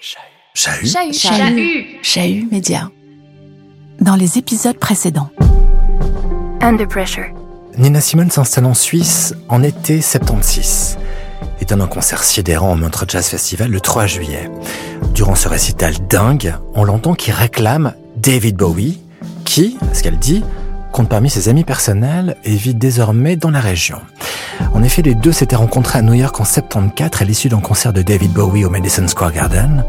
Chahut. Chahut. Chahut. Chahut Média. Dans les épisodes précédents. Under Pressure. Nina Simone s'installe en Suisse en été 76 et donne un concert sidérant au Montreux Jazz Festival le 3 juillet. Durant ce récital dingue, on l'entend qui réclame David Bowie, qui, ce qu'elle dit, compte parmi ses amis personnels et vit désormais dans la région. En effet, les deux s'étaient rencontrés à New York en 74 à l'issue d'un concert de David Bowie au Madison Square Garden.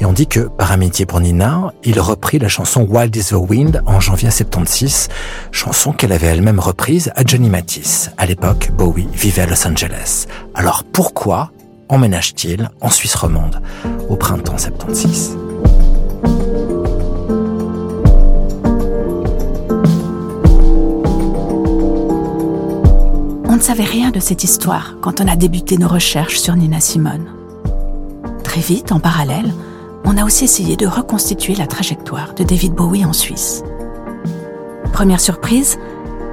Et on dit que, par amitié pour Nina, il reprit la chanson Wild is the Wind en janvier 76, chanson qu'elle avait elle-même reprise à Johnny Mathis. À l'époque, Bowie vivait à Los Angeles. Alors pourquoi emménage-t-il en Suisse romande au printemps 76 rien de cette histoire quand on a débuté nos recherches sur Nina Simone. Très vite, en parallèle, on a aussi essayé de reconstituer la trajectoire de David Bowie en Suisse. Première surprise,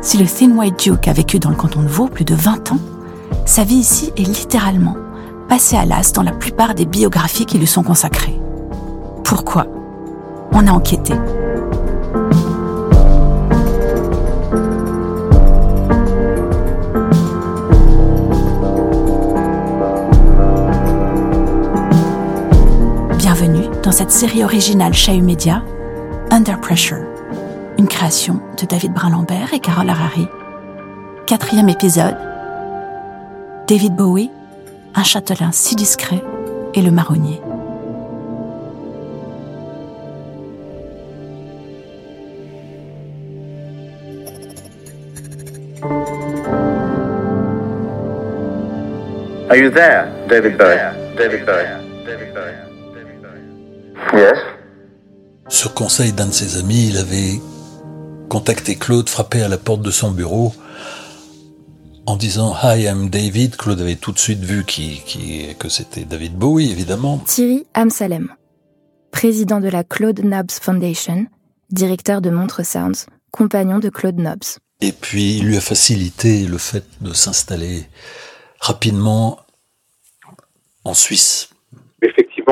si le Thin White Duke a vécu dans le canton de Vaud plus de 20 ans, sa vie ici est littéralement passée à l'as dans la plupart des biographies qui lui sont consacrées. Pourquoi? On a enquêté. Cette série originale Chahut Media, Under Pressure, une création de David Brun-Lambert et Carole Harari. Quatrième épisode, David Bowie, un châtelain si discret et le marronnier. Are you there, David Bowie? David Bowie? Yes. Sur conseil d'un de ses amis, il avait contacté Claude, frappé à la porte de son bureau en disant Hi, I'm David. Claude avait tout de suite vu qui, qui, que c'était David Bowie, évidemment. Thierry Amsalem, président de la Claude Nobbs Foundation, directeur de Montre Sounds, compagnon de Claude Nobbs. Et puis, il lui a facilité le fait de s'installer rapidement en Suisse.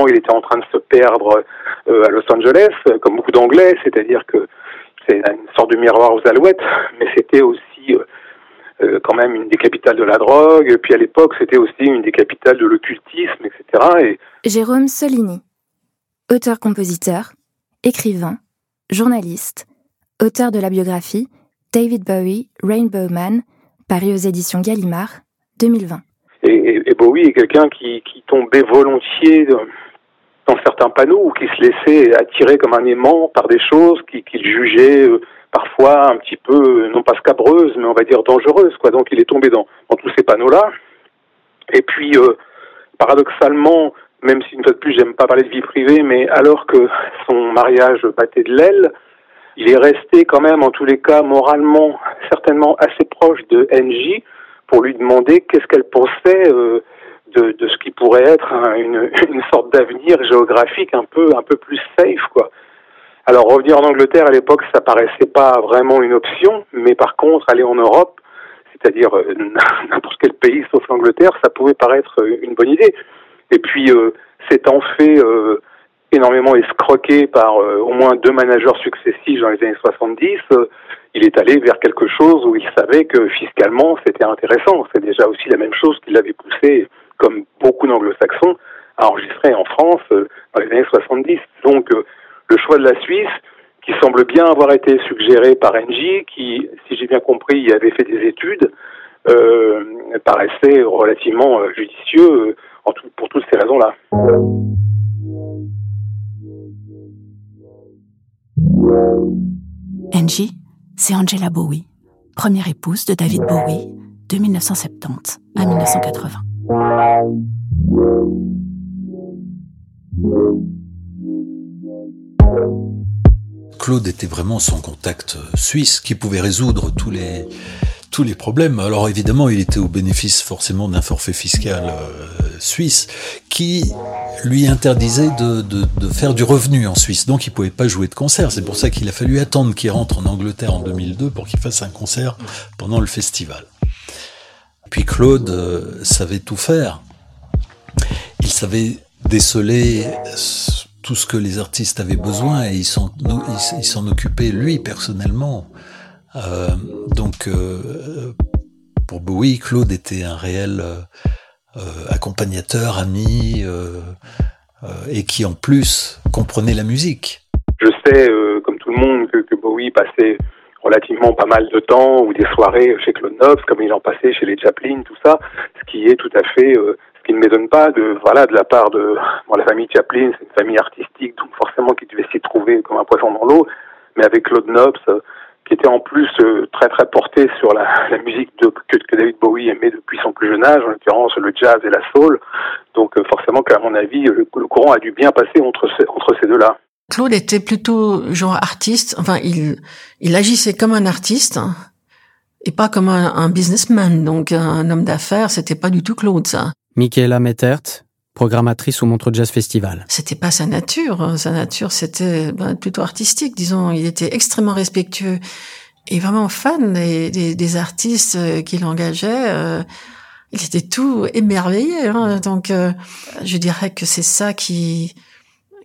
Il était en train de se perdre euh, à Los Angeles, comme beaucoup d'Anglais, c'est-à-dire que c'est une sorte de miroir aux alouettes, mais c'était aussi euh, euh, quand même une des capitales de la drogue, puis à l'époque c'était aussi une des capitales de l'occultisme, etc. Et... Jérôme Solini, auteur-compositeur, écrivain, journaliste, auteur de la biographie David Bowie, Rainbow Man, paru aux éditions Gallimard, 2020. Et, et, et Bowie est quelqu'un qui, qui, tombait volontiers dans, certains panneaux ou qui se laissait attirer comme un aimant par des choses qu'il qui jugeait euh, parfois un petit peu, non pas scabreuses, mais on va dire dangereuses. Quoi. Donc il est tombé dans, dans tous ces panneaux-là. Et puis, euh, paradoxalement, même si une fois de plus j'aime pas parler de vie privée, mais alors que son mariage battait de l'aile, il est resté quand même en tous les cas moralement certainement assez proche de NJ pour lui demander qu'est-ce qu'elle pensait euh, de, ce qui pourrait être un, une, une, sorte d'avenir géographique un peu un peu plus safe quoi. Alors revenir en Angleterre à l'époque ça paraissait pas vraiment une option, mais par contre aller en Europe, c'est-à-dire euh, n'importe quel pays sauf l'Angleterre, ça pouvait paraître une bonne idée. Et puis euh, s'étant fait euh, énormément escroqué par au moins deux managers successifs dans les années 70 il est allé vers quelque chose où il savait que fiscalement c'était intéressant. C'est déjà aussi la même chose qui l'avait poussé, comme beaucoup d'anglo-saxons, à enregistrer en France dans les années 70. Donc le choix de la Suisse, qui semble bien avoir été suggéré par Engie, qui, si j'ai bien compris, y avait fait des études, euh, paraissait relativement judicieux pour toutes ces raisons-là. Angie, c'est Angela Bowie, première épouse de David Bowie de 1970 à 1980. Claude était vraiment son contact suisse qui pouvait résoudre tous les tous problèmes. Alors évidemment, il était au bénéfice forcément d'un forfait fiscal euh, suisse qui lui interdisait de, de, faire du revenu en Suisse. Donc il pouvait pas jouer de concert. C'est pour ça qu'il a fallu attendre qu'il rentre en Angleterre en 2002 pour qu'il fasse un concert pendant le festival. Claude euh, savait tout faire. Il savait déceler tout ce que les artistes avaient besoin et il s'en occupait lui personnellement. Euh, donc euh, pour Bowie, Claude était un réel euh, accompagnateur, ami et qui en plus comprenait la musique. Je sais, comme tout le monde, que Bowie passait relativement pas mal de temps ou des soirées chez Claude Nobs, comme il en passait chez les Chaplin, tout ça, ce qui est tout à fait, euh, ce qui ne m'étonne pas de, voilà, de la part de bon, la famille Chaplin, c'est une famille artistique, donc forcément qui devait s'y trouver comme un poisson dans l'eau, mais avec Claude Nobs, euh, qui était en plus euh, très très porté sur la, la musique de, que, David Bowie aimait depuis son plus jeune âge, en l'occurrence le jazz et la soul, donc forcément qu'à mon avis, le, le, courant a dû bien passer entre ces, entre ces deux-là. Claude était plutôt genre artiste. Enfin, il il agissait comme un artiste et pas comme un, businessman. Donc un homme d'affaires, c'était pas du tout Claude ça. Michaela Mettert, programmatrice au Montreux Jazz Festival. C'était pas sa nature. Sa nature, c'était ben, plutôt artistique, disons. Il était extrêmement respectueux et vraiment fan des, des, des artistes qu'il engageait. Euh, il était tout émerveillé. Hein. Donc, euh, je dirais que c'est ça qui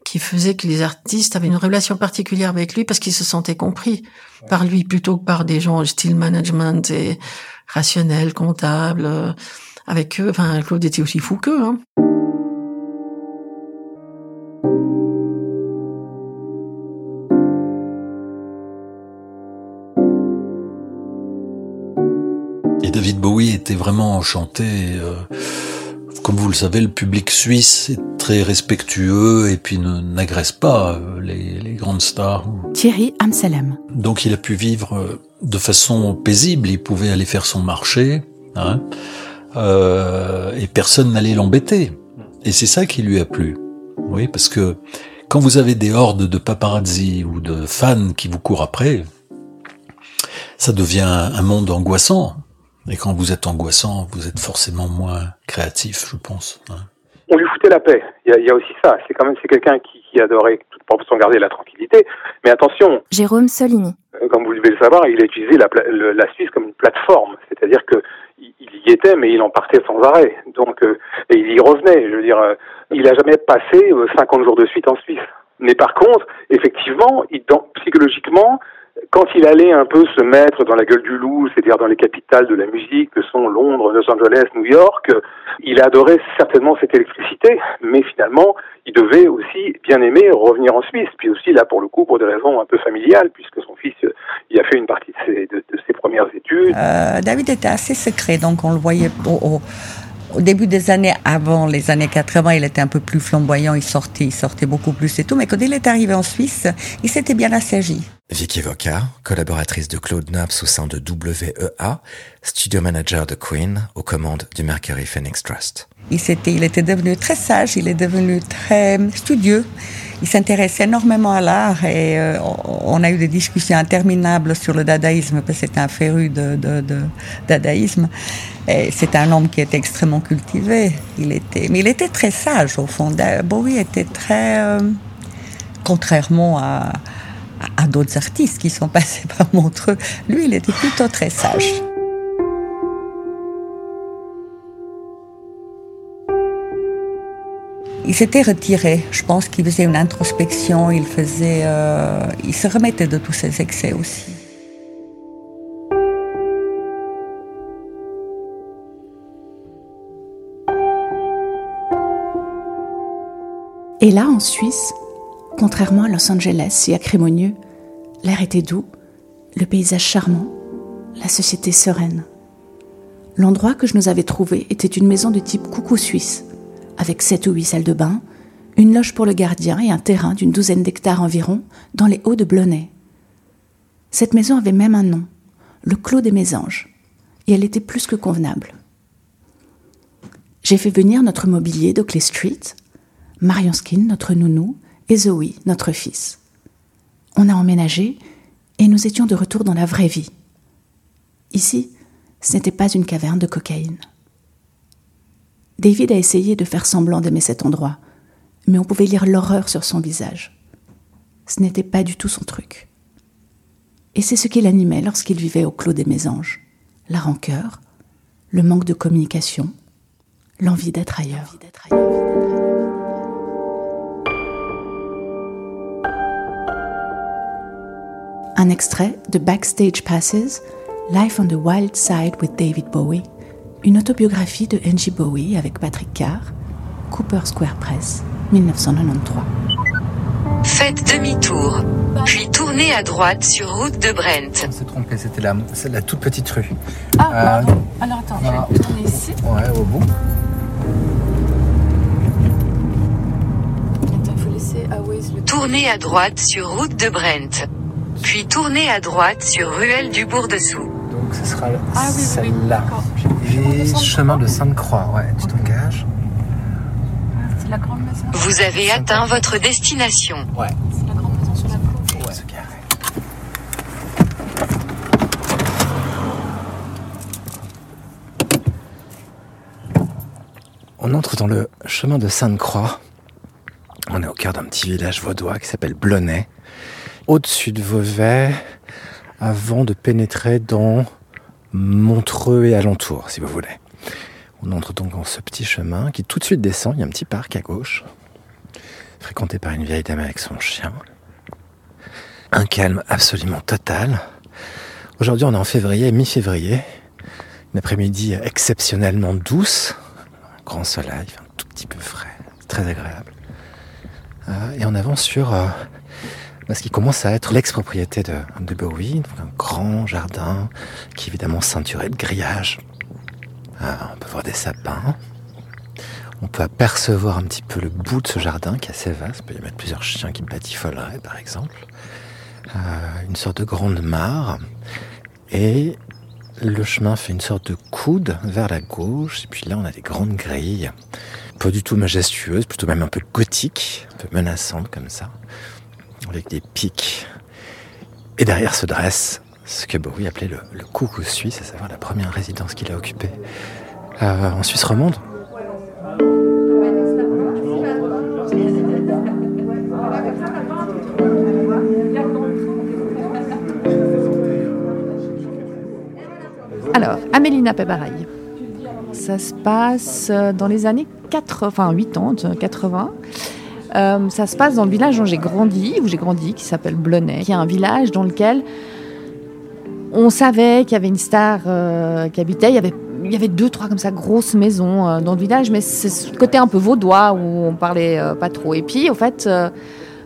qui faisait que les artistes avaient une relation particulière avec lui parce qu'ils se sentaient compris par lui plutôt que par des gens style management et rationnel, comptable. Euh, avec eux, enfin, Claude était aussi fou qu'eux. Hein. Et David Bowie était vraiment enchanté. Euh, comme vous le savez, le public suisse est très respectueux et puis n'agresse pas euh, les, les, grandes stars. Thierry Amselem. Donc il a pu vivre euh, de façon paisible, il pouvait aller faire son marché, hein, euh, et personne n'allait l'embêter. Et c'est ça qui lui a plu. Oui, parce que quand vous avez des hordes de paparazzi ou de fans qui vous courent après, ça devient un monde angoissant. Et quand vous êtes angoissant, vous êtes forcément moins créatif, je pense. Hein. On lui foutait la paix. Il y a, il y a aussi ça. C'est quand même c'est quelqu'un qui, qui adorait toute proportion garder la tranquillité. Mais attention. Jérôme Solini. Euh, comme vous devez le savoir, il a utilisé la, la Suisse comme une plateforme. C'est-à-dire que il, y était, mais il en partait sans arrêt. Donc, euh, et il y revenait. Je veux dire, euh, il a jamais passé 50 jours de suite en Suisse. Mais par contre, effectivement, il, dans, psychologiquement, quand il allait un peu se mettre dans la gueule du loup, c'est-à-dire dans les capitales de la musique que sont Londres, Los Angeles, New York, il adorait certainement cette électricité, mais finalement, il devait aussi bien aimer revenir en Suisse, puis aussi là pour le coup pour des raisons un peu familiales, puisque son fils y a fait une partie de ses, premières études. Euh, David était assez secret, donc on le voyait au, au au début des années avant les années 80, il était un peu plus flamboyant, il sortait, il sortait beaucoup plus et tout. Mais quand il est arrivé en Suisse, il s'était bien assagi. Vicky Voca, collaboratrice de Claude Naps au sein de WEA, studio manager de Queen aux commandes du Mercury Phoenix Trust. Il, était, il était devenu très sage, il est devenu très studieux. Il s'intéressait énormément à l'art et euh, on a eu des discussions interminables sur le dadaïsme parce que c'était un féru de, de, de dadaïsme. C'est un homme qui était extrêmement cultivé. Il était, mais il était très sage au fond. Bowie était très, euh, contrairement à, à, d'autres artistes qui sont passés par Montreux, lui, il était plutôt très sage. Il s'était retiré. Je pense qu'il faisait une introspection. Il faisait, euh, il se remettait de tous ses excès aussi. Et là, en Suisse, contrairement à Los Angeles, si acrimonieux, l'air était doux, le paysage charmant, la société sereine. L'endroit que je nous avais trouvé était une maison de type coucou suisse, avec sept ou huit salles de bain, une loge pour le gardien et un terrain d'une douzaine d'hectares environ dans les hauts de Blonay. Cette maison avait même un nom, le Clos des Mésanges, et elle était plus que convenable. J'ai fait venir notre mobilier d'Oakley Street, Marion Skin, notre nounou, et Zoe, notre fils. On a emménagé et nous étions de retour dans la vraie vie. Ici, ce n'était pas une caverne de cocaïne. David a essayé de faire semblant d'aimer cet endroit, mais on pouvait lire l'horreur sur son visage. Ce n'était pas du tout son truc. Et c'est ce qui l'animait lorsqu'il vivait au Clos des Mésanges. La rancœur, le manque de communication, l'envie d'être ailleurs. Un extrait de Backstage Passes, Life on the Wild Side with David Bowie, une autobiographie de Angie Bowie avec Patrick Carr, Cooper Square Press, 1993. Faites demi-tour, puis tournez à droite sur route de Brent. On s'est trompé, c'était la, toute petite rue. Ah, Euh, pardon. Alors attends, voilà. je vais tourner ici. Ouais, au bout. Attends, il faut laisser à Waze le Tournez à droite sur route de Brent. Puis tournez à droite sur ruelle du Bourg-dessous. Donc ce sera Ah oui, oui, oui, celle-là. Et chemin de Sainte-Croix, ouais, tu t'engages. C'est la grande maison. Vous avez atteint votre destination. Ouais. C'est la grande maison sur la cour. Ouais, ce carré. On entre dans le chemin de Sainte-Croix. On est au cœur d'un petit village vaudois qui s'appelle Blonay, au-dessus de Vevey, avant de pénétrer dans Montreux et alentour, si vous voulez. On entre donc dans ce petit chemin qui tout de suite descend. Il y a un petit parc à gauche, fréquenté par une vieille dame avec son chien. Un calme absolument total. Aujourd'hui, on est en février, mi-février. Une après-midi exceptionnellement douce. Un grand soleil, un tout petit peu frais. Très agréable. Euh, et on avance sur euh, ce qui commence à être l'ex-propriété de, de Bowie. Un grand jardin qui est évidemment ceinturé de grillages. Euh, on peut voir des sapins. On peut apercevoir un petit peu le bout de ce jardin qui est assez vaste. Il peut y mettre plusieurs chiens qui batifoleraient, par exemple. Euh, une sorte de grande mare. Et le chemin fait une sorte de coude vers la gauche. Et puis là, on a des grandes grilles. Pas du tout majestueuses, plutôt même un peu gothiques, un peu menaçantes comme ça. Avec des pics. Et derrière se dresse ce que Bowie appelait le, coucou suisse, à savoir la première résidence qu'il a occupée euh, en Suisse romande. Alors, Amélina Pebaraï. Ça se passe dans les années 80, enfin 80, 80. Euh, ça se passe dans le village dont j'ai grandi, où j'ai grandi, qui s'appelle Blonay, qui est un village dans lequel on savait qu'il y avait une star euh, qui habitait. Il y avait, deux, trois comme ça grosses maisons euh, dans le village, mais c'est ce côté un peu vaudois où on parlait pas trop. Et puis, au fait,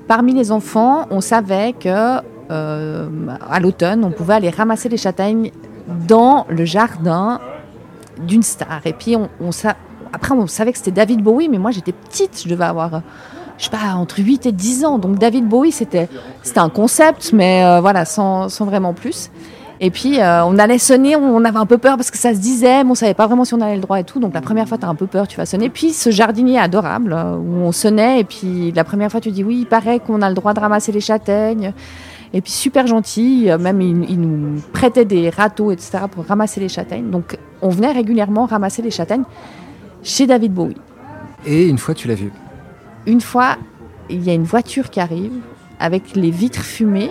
parmi les enfants, on savait que à l'automne, on pouvait aller ramasser les châtaignes dans le jardin d'une star. Et puis, après, on savait que c'était David Bowie, mais moi, j'étais petite, je devais avoir, je sais pas, entre 8 et 10 ans. Donc, David Bowie, c'était un concept, mais euh, voilà, sans, sans vraiment plus. Et puis, euh, on allait sonner, on, avait un peu peur parce que ça se disait, mais on savait pas vraiment si on allait le droit et tout. Donc, la première fois, tu as un peu peur, tu vas sonner. Puis, ce jardinier adorable, euh, où on sonnait, et puis la première fois, tu dis, oui, il paraît qu'on a le droit de ramasser les châtaignes. Et puis super gentil, même il, il nous prêtait des râteaux, etc. pour ramasser les châtaignes. Donc on venait régulièrement ramasser les châtaignes chez David Bowie. Et une fois, tu l'as vu. Une fois, il y a une voiture qui arrive avec les vitres fumées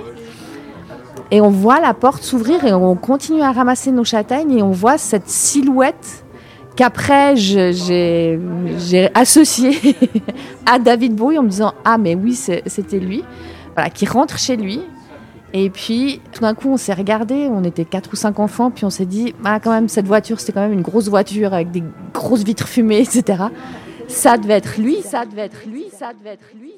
et on voit la porte s'ouvrir et on continue à ramasser nos châtaignes et on voit cette silhouette qu'après j'ai associée à David Bowie en me disant ah mais oui c'était lui. Voilà qui rentre chez lui. Et puis tout d'un coup on s'est regardé on était quatre ou cinq enfants puis on s'est dit ah quand même cette voiture c'était quand même une grosse voiture avec des grosses vitres fumées etc ça devait être lui ça devait être lui ça devait être lui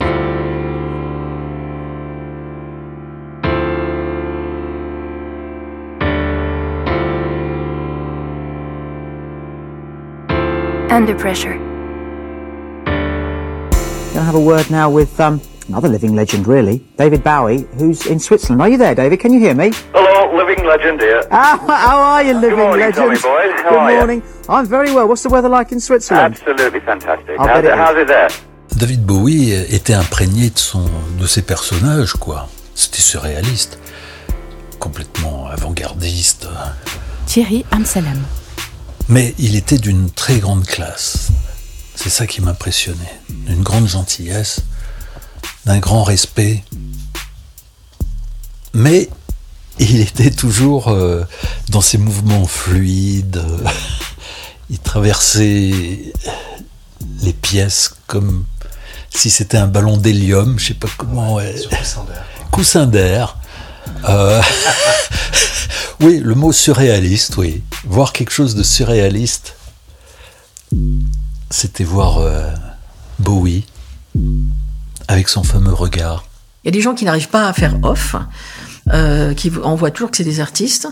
Under Pressure. Going to have a word now with um, another living legend, really, David Bowie, who's in Switzerland. Are you there, David? Can you hear me? Hello, living legend here. Ah, how are you, living morning, legend? Tommy boy. How Good are you? I'm very well. What's the weather like in Switzerland? Absolutely fantastic. How's it, how's there? David Bowie était imprégné de son, de ses personnages, quoi. C'était surréaliste, complètement avant-gardiste. Thierry Amsalem. Mais il était d'une très grande classe. C'est ça qui m'impressionnait. D'une grande gentillesse, d'un grand respect. Mais il était toujours euh, dans ses mouvements fluides. Il traversait les pièces comme si c'était un ballon d'hélium, je sais pas comment. ouais. Sur Coussin d'air. Coussin d'air. Euh, oui, le mot surréaliste, oui. Voir quelque chose de surréaliste, c'était voir euh, Bowie avec son fameux regard. Il y a des gens qui n'arrivent pas à faire off. Euh, qui on voit toujours que c'est des artistes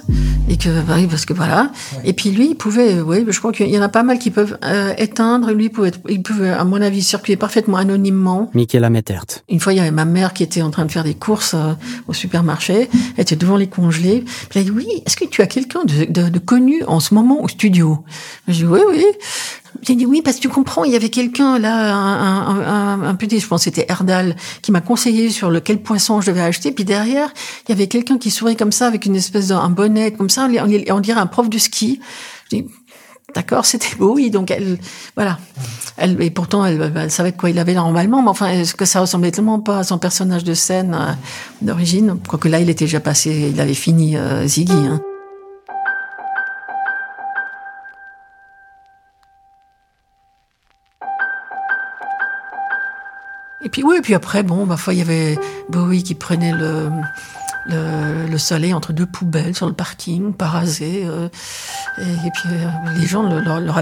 et que bah oui parce que voilà. Et puis lui il pouvait oui je crois qu'il y en a pas mal qui peuvent euh, éteindre. Lui il pouvait il pouvait à mon avis circuler parfaitement anonymement. Michaela Mettert une fois il y avait ma mère qui était en train de faire des courses euh, au supermarché. Elle était devant les congelés. Puis elle a dit oui est-ce que tu as quelqu'un de, de, de, connu en ce moment au studio? J'ai dit oui oui j'ai dit oui parce que tu comprends, il y avait quelqu'un là, un, un, un, petit, je pense c'était Erdal, qui m'a conseillé sur lequel poisson je devais acheter. Puis derrière, il y avait quelqu'un qui sourit comme ça avec une espèce d'un bonnet comme ça, on, on dirait un prof de ski. Je dis d'accord, c'était beau, oui. Donc elle, voilà, elle et pourtant elle, elle, savait de quoi il avait normalement, mais enfin, est-ce que ça ressemblait tellement pas à son personnage de scène euh, d'origine? Quoique là, il était déjà passé, il avait fini euh, Ziggy. Hein. Et puis oui, puis après, bon, ma foi, il y avait Bowie qui prenait le, le, le, soleil entre deux poubelles sur le parking, parasé. Euh, et, puis euh, les gens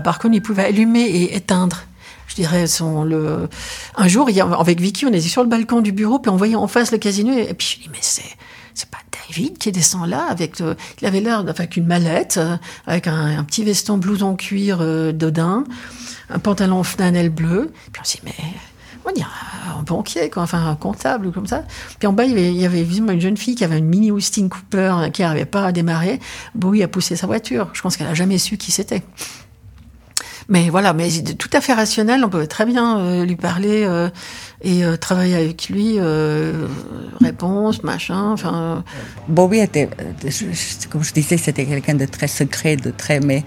pas reconnu, ils pouvaient allumer et éteindre. Je dirais son le. Un jour, avec Vicky, on était sur le balcon du bureau, puis on voyait en face le casino, et puis je dis mais c'est c'est pas David qui descend là avec le, il avait l'air avec une mallette avec un, petit veston blouson cuir euh, d'Odin un pantalon flanelle bleu puis on s'est dit mais on dirait un banquier, quoi, enfin un comptable ou comme ça. Puis en bas, il y avait, il y avait visiblement une jeune fille qui avait une mini Austin Cooper qui n'arrivait pas à démarrer. Bowie a poussé sa voiture. Je pense qu'elle a jamais su qui c'était. Mais voilà, mais tout à fait rationnel, on pouvait très bien euh, lui parler euh, et euh, travailler avec lui, euh, réponse, machin, enfin... Bowie était, comme je disais, c'était quelqu'un de très secret, de très... mais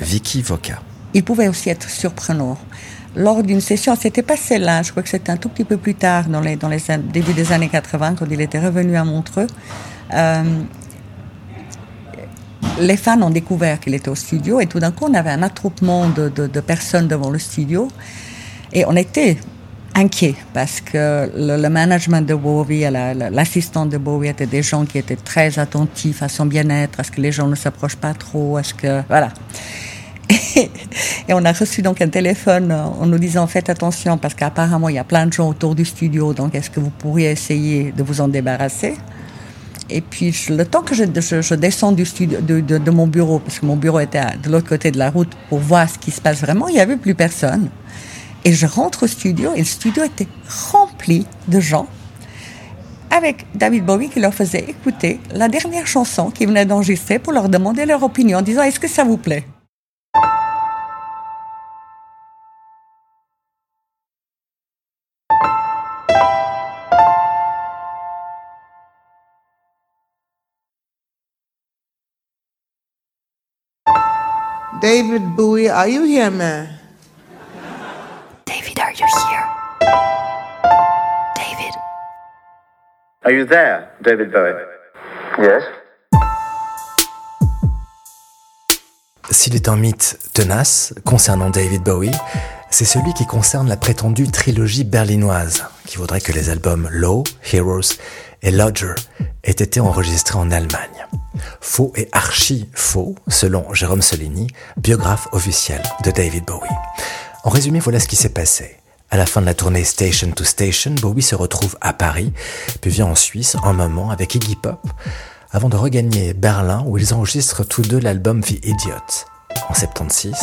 Vicky Voca. Il pouvait aussi être surprenant lors d'une session, c'était pas celle-là, je crois que c'était un tout petit peu plus tard, dans les, dans les début des années 80, quand il était revenu à Montreux. Euh, les fans ont découvert qu'il était au studio et tout d'un coup, on avait un attroupement de, de, personnes devant le studio et on était inquiet parce que le, le management de Bowie, l'assistant de Bowie étaient des gens qui étaient très attentifs à son bien-être, à ce que les gens ne s'approchent pas trop, à ce que voilà. Et, on a reçu donc un téléphone en nous disant faites attention parce qu'apparemment il y a plein de gens autour du studio, donc est-ce que vous pourriez essayer de vous en débarrasser? Et puis le temps que je, descends du studio, de, mon bureau, parce que mon bureau était de l'autre côté de la route pour voir ce qui se passe vraiment, il n'y avait plus personne. Et je rentre au studio et le studio était rempli de gens avec David Bowie qui leur faisait écouter la dernière chanson qu'il venait d'enregistrer pour leur demander leur opinion en disant est-ce que ça vous plaît? David Bowie, are you here, man? David, are you here? David. Are you there, David Bowie? Yes. S'il est un mythe tenace concernant David Bowie, c'est celui qui concerne la prétendue trilogie berlinoise, qui voudrait que les albums Low, Heroes et Lodger aient été enregistrés en Allemagne. Faux et archi faux, selon Jérôme Solini, biographe officiel de David Bowie. En résumé, voilà ce qui s'est passé. À la fin de la tournée Station to Station, Bowie se retrouve à Paris, puis vient en Suisse un moment avec Iggy Pop, avant de regagner Berlin où ils enregistrent tous deux l'album The Idiot. En 76,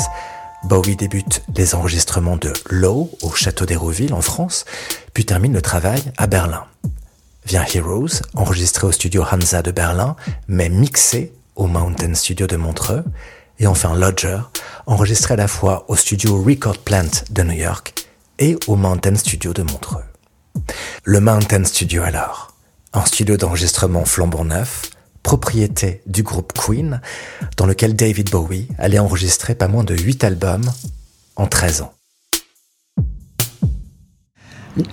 Bowie débute les enregistrements de Low au château d'Hérouville en France, puis termine le travail à Berlin. Vient Heroes, enregistré au studio Hansa de Berlin, mais mixé au Mountain Studio de Montreux, et enfin Lodger, enregistré à la fois au studio Record Plant de New York et au Mountain Studio de Montreux. Le Mountain Studio alors, un studio d'enregistrement flambant neuf, propriété du groupe Queen, dans lequel David Bowie allait enregistrer pas moins de 8 albums en 13 ans.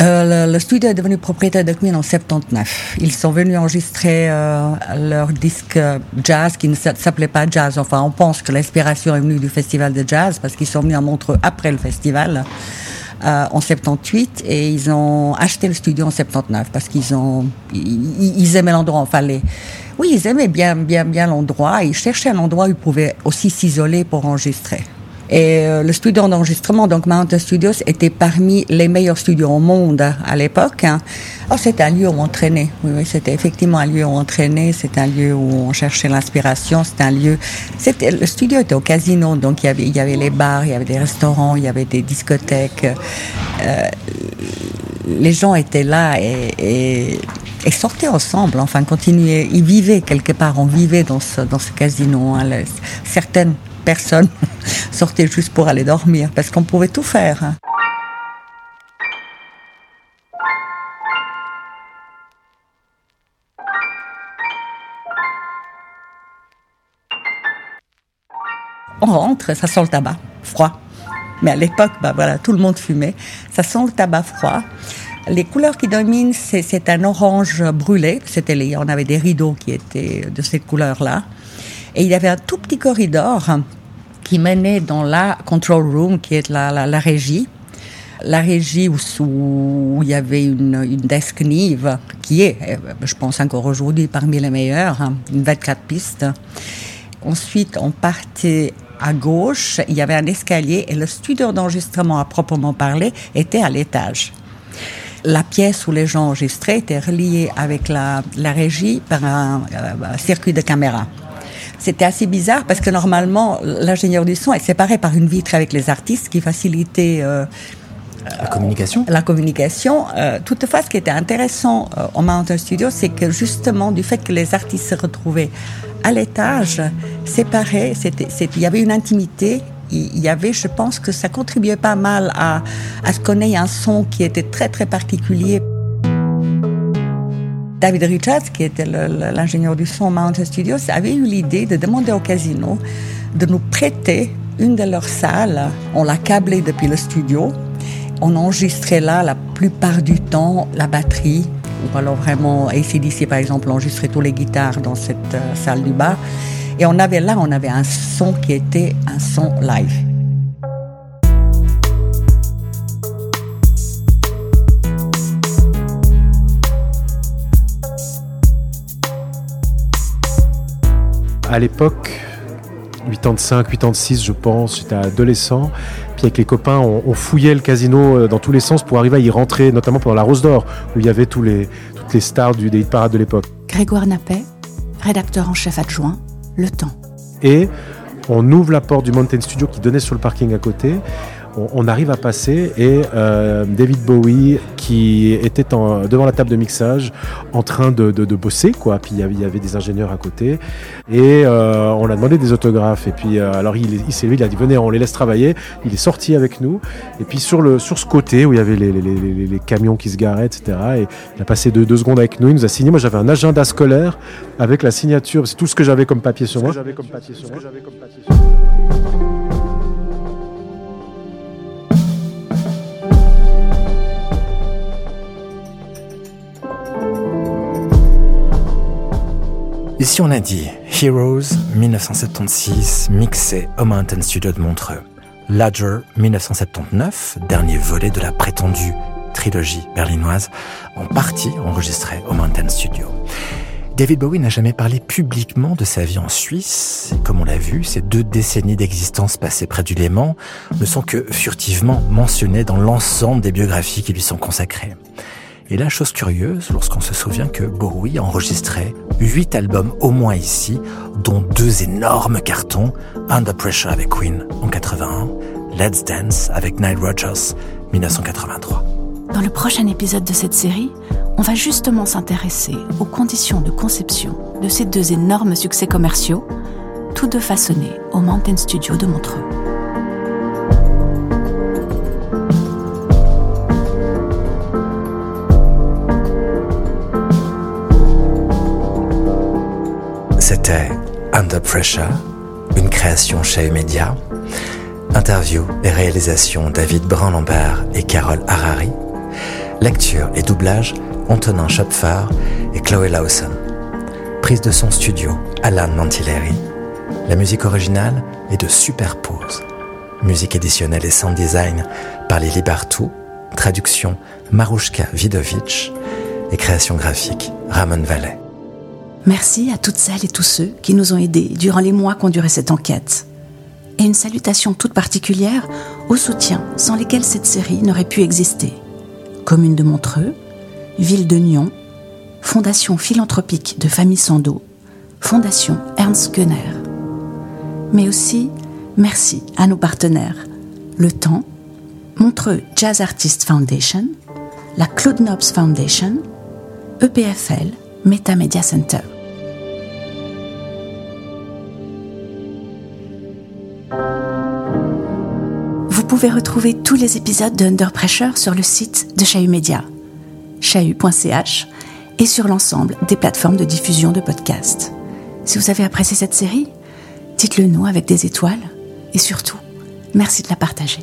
Euh, le, studio est devenu propriétaire de Queen en 79. Ils sont venus enregistrer euh, leur disque jazz qui ne s'appelait pas jazz. Enfin, on pense que l'inspiration est venue du festival de jazz parce qu'ils sont venus à Montreux après le festival. euh, en 78 et ils ont acheté le studio en 79 parce qu'ils ont, ils, aimaient l'endroit. Enfin, oui, ils aimaient bien, bien, bien l'endroit. Ils cherchaient un endroit où ils pouvaient aussi s'isoler pour enregistrer. Et euh, le studio d'enregistrement, donc Mountain Studios, était parmi les meilleurs studios au monde à l'époque. Hein. Oh, c'était un lieu où on traînait. Oui, oui, c'était effectivement un lieu où on traînait. C'était un lieu où on cherchait l'inspiration. C'était un lieu. Le studio était au casino, donc il y avait les bars, il y avait des restaurants, il y avait des discothèques. Euh, les gens étaient là et, sortaient ensemble. Enfin, continuaient. Ils vivaient quelque part. On vivait dans ce dans ce casino. Hein. Certaines personnes sortaient juste pour aller dormir parce qu'on pouvait tout faire. Hein. On rentre, ça sent le tabac froid. Mais à l'époque, bah voilà, tout le monde fumait. Ça sent le tabac froid. Les couleurs qui dominent, c'est un orange brûlé. C'était, on avait des rideaux qui étaient de cette couleur-là. Et il y avait un tout petit corridor qui menait dans la control room, qui est la, la, la régie. La régie où, où, il y avait une, une desk Nive, qui est, je pense encore aujourd'hui, parmi les meilleures, hein, une 24 pistes. Ensuite, on partait à gauche, il y avait un escalier et le studio d'enregistrement à proprement parler était à l'étage. La pièce où les gens enregistraient était reliée avec la, la régie par un, euh, circuit de caméra. C'était assez bizarre parce que normalement, l'ingénieur du son est séparé par une vitre avec les artistes qui facilitait euh, la communication. La communication. Euh, toutefois, ce qui était intéressant euh, au Mountain Studio, c'est que justement, du fait que les artistes se retrouvaient à l'étage, séparés, il y avait une intimité. Il y avait, je pense que ça contribuait pas mal à, à ce qu'on ait un son qui était très très particulier. David Richards, qui était l'ingénieur du son Mountain Studios, avait eu l'idée de demander au casino de nous prêter une de leurs salles. On l'a câblée depuis le studio. On enregistrait là la plupart du temps la batterie, ou alors vraiment ACDC par exemple, enregistrait tous les guitares dans cette euh, salle du bar. Et on avait là, on avait un son qui était un son live. À l'époque, 85, 86, je pense, j'étais adolescent. Puis avec les copains, on, on, fouillait le casino euh, dans tous les sens pour arriver à y rentrer, notamment pendant la Rose d'Or, où il y avait tous les, toutes les stars du, des hit parades de l'époque. Grégoire Nappet, rédacteur en chef adjoint, Le Temps. Et on ouvre la porte du Mountain Studio qui donnait sur le parking à côté on, arrive à passer et euh, David Bowie qui était en, devant la table de mixage en train de, de, de bosser quoi. Puis il y, avait, des ingénieurs à côté et euh, on a demandé des autographes et puis euh, alors il, il s'est lui il a dit venez on les laisse travailler. Il est sorti avec nous et puis sur le sur ce côté où il y avait les, les, les, les camions qui se garaient etc. Et il a passé deux, deux secondes avec nous. Il nous a signé. Moi j'avais un agenda scolaire avec la signature. C'est tout ce que j'avais comme papier sur moi. J'avais comme papier sur moi. Ici, on a dit Heroes 1976, mixé au Mountain Studio de Montreux. Ladger 1979, dernier volet de la prétendue trilogie berlinoise, en partie enregistré au Mountain Studio. David Bowie n'a jamais parlé publiquement de sa vie en Suisse. Et comme on l'a vu, ces deux décennies d'existence passées près du Léman ne sont que furtivement mentionnées dans l'ensemble des biographies qui lui sont consacrées. Et la chose curieuse, lorsqu'on se souvient que Bowie enregistrait huit albums au moins ici, dont deux énormes cartons, Under Pressure avec Queen en 81, Let's Dance avec Nile Rodgers 1983. Dans le prochain épisode de cette série, on va justement s'intéresser aux conditions de conception de ces deux énormes succès commerciaux, tous deux façonnés au Mountain Studio de Montreux. C'était Under Pressure, une création chez Media. Interview et réalisation David Brun-Lambert et Carole Harari. Lecture et doublage Antonin Schopfer et Chloé Lawson. Prise de son studio Alan Mantilleri. La musique originale est de Superpose. Musique additionnelle et sound design par Lily Bartou. Traduction Marushka Vidovic. Et création graphique Ramon Vallet. Merci à toutes celles et tous ceux qui nous ont aidés durant les mois qu'ont duré cette enquête. Et une salutation toute particulière aux soutiens sans lesquels cette série n'aurait pu exister. Commune de Montreux, Ville de Nyon, Fondation philanthropique de Famille Sando, Fondation Ernst Gunner. Mais aussi, merci à nos partenaires, Le Temps, Montreux Jazz Artist Foundation, la Claude Nobs Foundation, EPFL, Meta Media Center. Vous pouvez retrouver tous les épisodes de Under Pressure sur le site de Chahut Media, chahut.ch, et sur l'ensemble des plateformes de diffusion de podcasts. Si vous avez apprécié cette série, dites-le nous avec des étoiles et surtout, merci de la partager.